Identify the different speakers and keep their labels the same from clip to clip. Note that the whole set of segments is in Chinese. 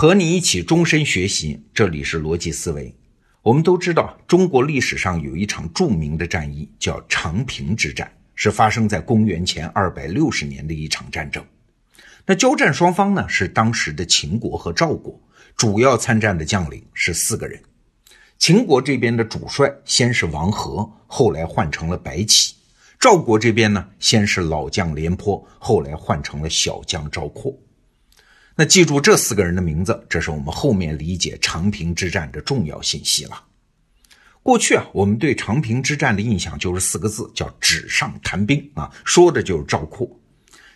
Speaker 1: 和你一起终身学习，这里是逻辑思维。我们都知道，中国历史上有一场著名的战役，叫长平之战，是发生在公元前二百六十年的一场战争。那交战双方呢，是当时的秦国和赵国，主要参战的将领是四个人。秦国这边的主帅先是王和，后来换成了白起；赵国这边呢，先是老将廉颇，后来换成了小将赵括。那记住这四个人的名字，这是我们后面理解长平之战的重要信息了。过去啊，我们对长平之战的印象就是四个字，叫纸上谈兵啊，说的就是赵括。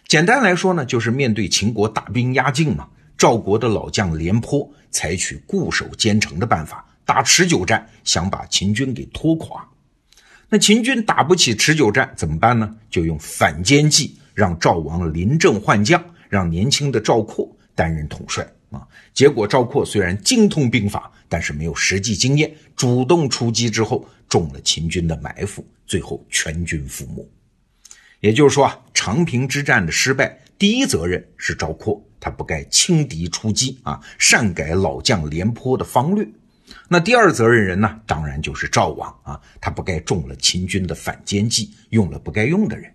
Speaker 1: 简单来说呢，就是面对秦国大兵压境嘛，赵国的老将廉颇采取固守坚城的办法，打持久战，想把秦军给拖垮。那秦军打不起持久战怎么办呢？就用反间计，让赵王临阵换将，让年轻的赵括。担任统帅啊，结果赵括虽然精通兵法，但是没有实际经验，主动出击之后中了秦军的埋伏，最后全军覆没。也就是说啊，长平之战的失败，第一责任是赵括，他不该轻敌出击啊，擅改老将廉颇的方略。那第二责任人呢，当然就是赵王啊，他不该中了秦军的反间计，用了不该用的人。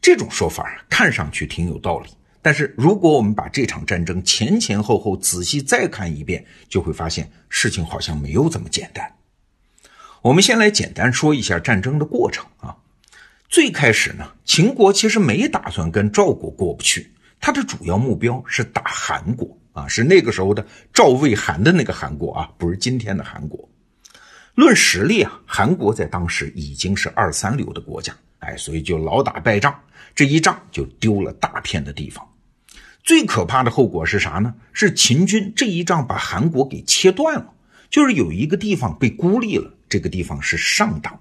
Speaker 1: 这种说法看上去挺有道理。但是，如果我们把这场战争前前后后仔细再看一遍，就会发现事情好像没有这么简单。我们先来简单说一下战争的过程啊。最开始呢，秦国其实没打算跟赵国过不去，他的主要目标是打韩国啊，是那个时候的赵魏韩的那个韩国啊，不是今天的韩国。论实力啊，韩国在当时已经是二三流的国家，哎，所以就老打败仗，这一仗就丢了大片的地方。最可怕的后果是啥呢？是秦军这一仗把韩国给切断了，就是有一个地方被孤立了。这个地方是上党，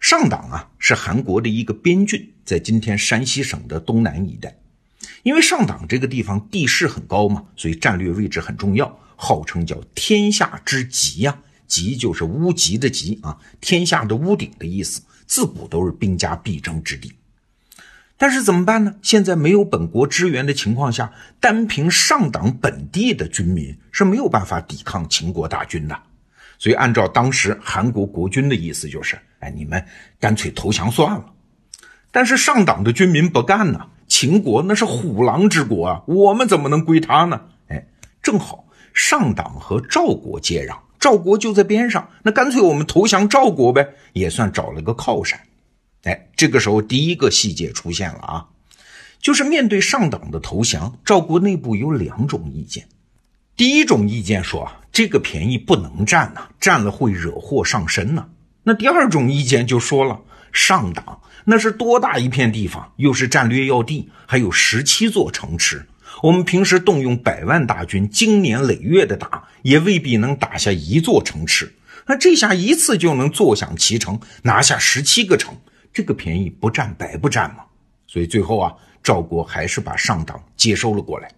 Speaker 1: 上党啊是韩国的一个边郡，在今天山西省的东南一带。因为上党这个地方地势很高嘛，所以战略位置很重要，号称叫天下之极呀，极就是屋脊的极啊，天下的屋顶的意思，自古都是兵家必争之地。但是怎么办呢？现在没有本国支援的情况下，单凭上党本地的军民是没有办法抵抗秦国大军的。所以，按照当时韩国国君的意思，就是：哎，你们干脆投降算了。但是上党的军民不干呢。秦国那是虎狼之国啊，我们怎么能归他呢？哎，正好上党和赵国接壤，赵国就在边上，那干脆我们投降赵国呗，也算找了个靠山。这个时候第一个细节出现了啊，就是面对上党的投降，赵国内部有两种意见。第一种意见说啊，这个便宜不能占呐，占了会惹祸上身呐。那第二种意见就说了，上党那是多大一片地方，又是战略要地，还有十七座城池，我们平时动用百万大军，经年累月的打，也未必能打下一座城池。那这下一次就能坐享其成，拿下十七个城。这个便宜不占白不占嘛，所以最后啊，赵国还是把上党接收了过来。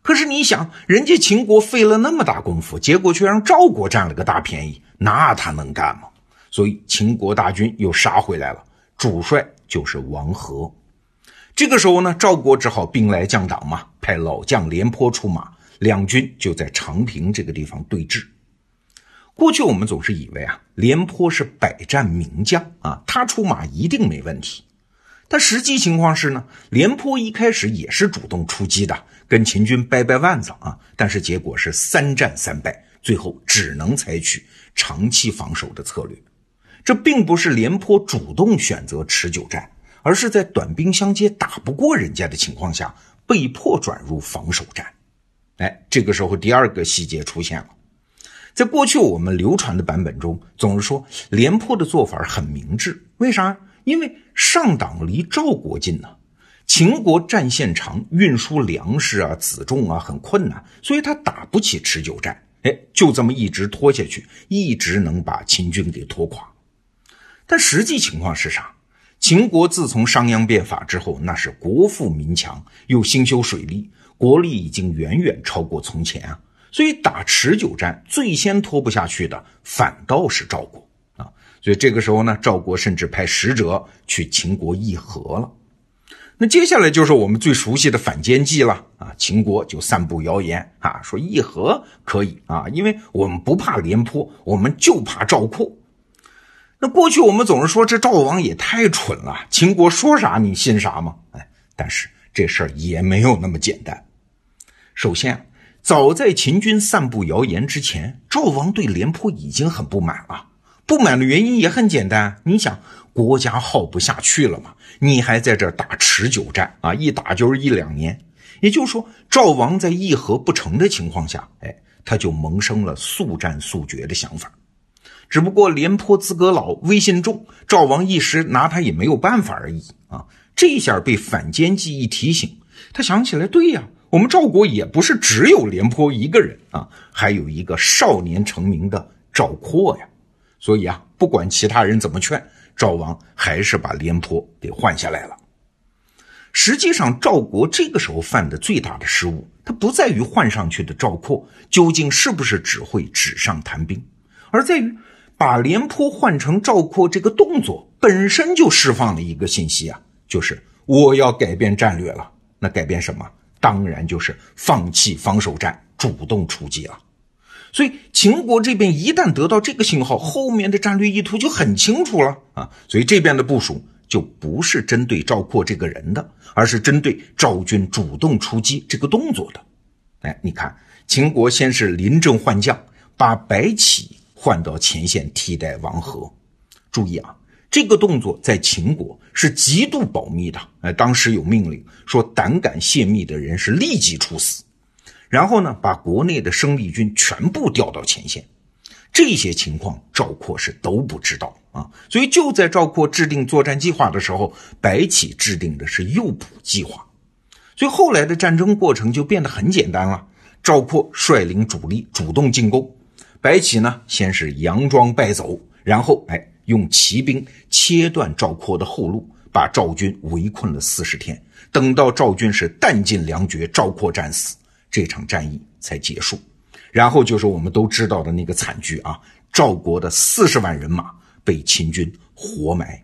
Speaker 1: 可是你想，人家秦国费了那么大功夫，结果却让赵国占了个大便宜，那他能干吗？所以秦国大军又杀回来了，主帅就是王和。这个时候呢，赵国只好兵来将挡嘛，派老将廉颇出马，两军就在长平这个地方对峙。过去我们总是以为啊，廉颇是百战名将啊，他出马一定没问题。但实际情况是呢，廉颇一开始也是主动出击的，跟秦军掰掰腕子啊，但是结果是三战三败，最后只能采取长期防守的策略。这并不是廉颇主动选择持久战，而是在短兵相接打不过人家的情况下，被迫转入防守战。哎，这个时候第二个细节出现了。在过去我们流传的版本中，总是说廉颇的做法很明智。为啥？因为上党离赵国近呢，秦国战线长，运输粮食啊、辎重啊很困难，所以他打不起持久战。哎，就这么一直拖下去，一直能把秦军给拖垮。但实际情况是啥？秦国自从商鞅变法之后，那是国富民强，又兴修水利，国力已经远远超过从前啊。所以打持久战，最先拖不下去的反倒是赵国啊！所以这个时候呢，赵国甚至派使者去秦国议和了。那接下来就是我们最熟悉的反间计了啊！秦国就散布谣言啊，说议和可以啊，因为我们不怕廉颇，我们就怕赵括。那过去我们总是说这赵王也太蠢了，秦国说啥你信啥吗？哎，但是这事儿也没有那么简单。首先，早在秦军散布谣言之前，赵王对廉颇已经很不满了。不满的原因也很简单，你想。国家耗不下去了嘛？你还在这打持久战啊？一打就是一两年。也就是说，赵王在议和不成的情况下，哎，他就萌生了速战速决的想法。只不过廉颇资格老，威信重，赵王一时拿他也没有办法而已啊。这一下被反间计一提醒，他想起来，对呀，我们赵国也不是只有廉颇一个人啊，还有一个少年成名的赵括呀。所以啊，不管其他人怎么劝。赵王还是把廉颇给换下来了。实际上，赵国这个时候犯的最大的失误，他不在于换上去的赵括究竟是不是只会纸上谈兵，而在于把廉颇换成赵括这个动作本身就释放了一个信息啊，就是我要改变战略了。那改变什么？当然就是放弃防守战，主动出击了。所以秦国这边一旦得到这个信号，后面的战略意图就很清楚了啊！所以这边的部署就不是针对赵括这个人的，而是针对赵军主动出击这个动作的。哎，你看，秦国先是临阵换将，把白起换到前线替代王和。注意啊，这个动作在秦国是极度保密的。哎，当时有命令说，胆敢泄密的人是立即处死。然后呢，把国内的生力军全部调到前线，这些情况赵括是都不知道啊。所以就在赵括制定作战计划的时候，白起制定的是诱捕计划。所以后来的战争过程就变得很简单了。赵括率领主力主动进攻，白起呢先是佯装败走，然后哎用骑兵切断赵括的后路，把赵军围困了四十天。等到赵军是弹尽粮绝，赵括战死。这场战役才结束，然后就是我们都知道的那个惨剧啊！赵国的四十万人马被秦军活埋。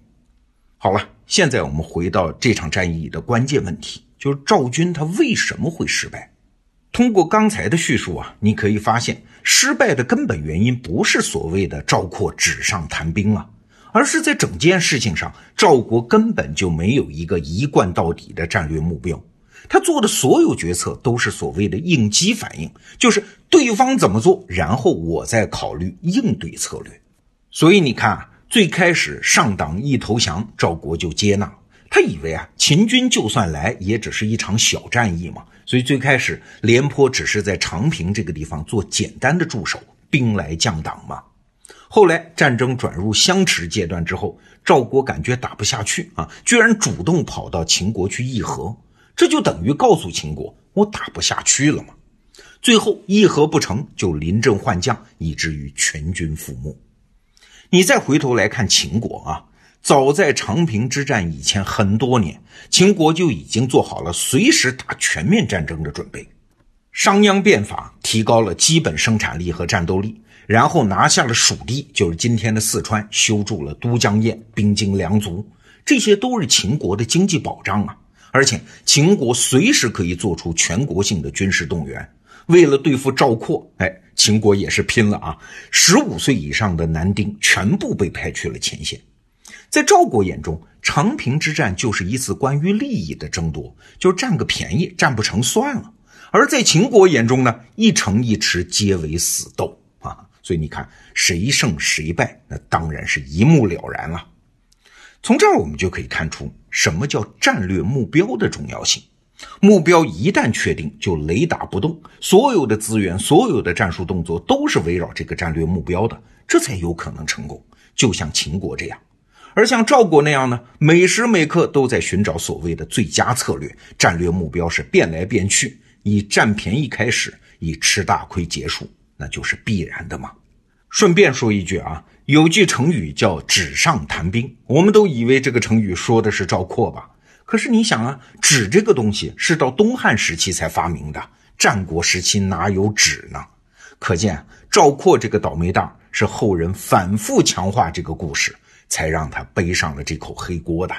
Speaker 1: 好了，现在我们回到这场战役的关键问题，就是赵军他为什么会失败？通过刚才的叙述啊，你可以发现，失败的根本原因不是所谓的赵括纸上谈兵啊，而是在整件事情上，赵国根本就没有一个一贯到底的战略目标。他做的所有决策都是所谓的应激反应，就是对方怎么做，然后我再考虑应对策略。所以你看，最开始上党一投降，赵国就接纳。他以为啊，秦军就算来，也只是一场小战役嘛。所以最开始廉颇只是在长平这个地方做简单的驻守，兵来将挡嘛。后来战争转入相持阶段之后，赵国感觉打不下去啊，居然主动跑到秦国去议和。这就等于告诉秦国，我打不下去了嘛。最后议和不成就临阵换将，以至于全军覆没。你再回头来看秦国啊，早在长平之战以前很多年，秦国就已经做好了随时打全面战争的准备。商鞅变法提高了基本生产力和战斗力，然后拿下了蜀地，就是今天的四川，修筑了都江堰，兵精粮足，这些都是秦国的经济保障啊。而且秦国随时可以做出全国性的军事动员。为了对付赵括，哎，秦国也是拼了啊！十五岁以上的男丁全部被派去了前线。在赵国眼中，长平之战就是一次关于利益的争夺，就占个便宜，占不成算了。而在秦国眼中呢，一城一池皆为死斗啊！所以你看，谁胜谁败，那当然是一目了然了。从这儿我们就可以看出。什么叫战略目标的重要性？目标一旦确定，就雷打不动，所有的资源、所有的战术动作都是围绕这个战略目标的，这才有可能成功。就像秦国这样，而像赵国那样呢，每时每刻都在寻找所谓的最佳策略，战略目标是变来变去，以占便宜开始，以吃大亏结束，那就是必然的嘛。顺便说一句啊。有句成语叫“纸上谈兵”，我们都以为这个成语说的是赵括吧？可是你想啊，纸这个东西是到东汉时期才发明的，战国时期哪有纸呢？可见赵括这个倒霉蛋是后人反复强化这个故事，才让他背上了这口黑锅的。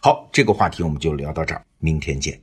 Speaker 1: 好，这个话题我们就聊到这儿，明天见。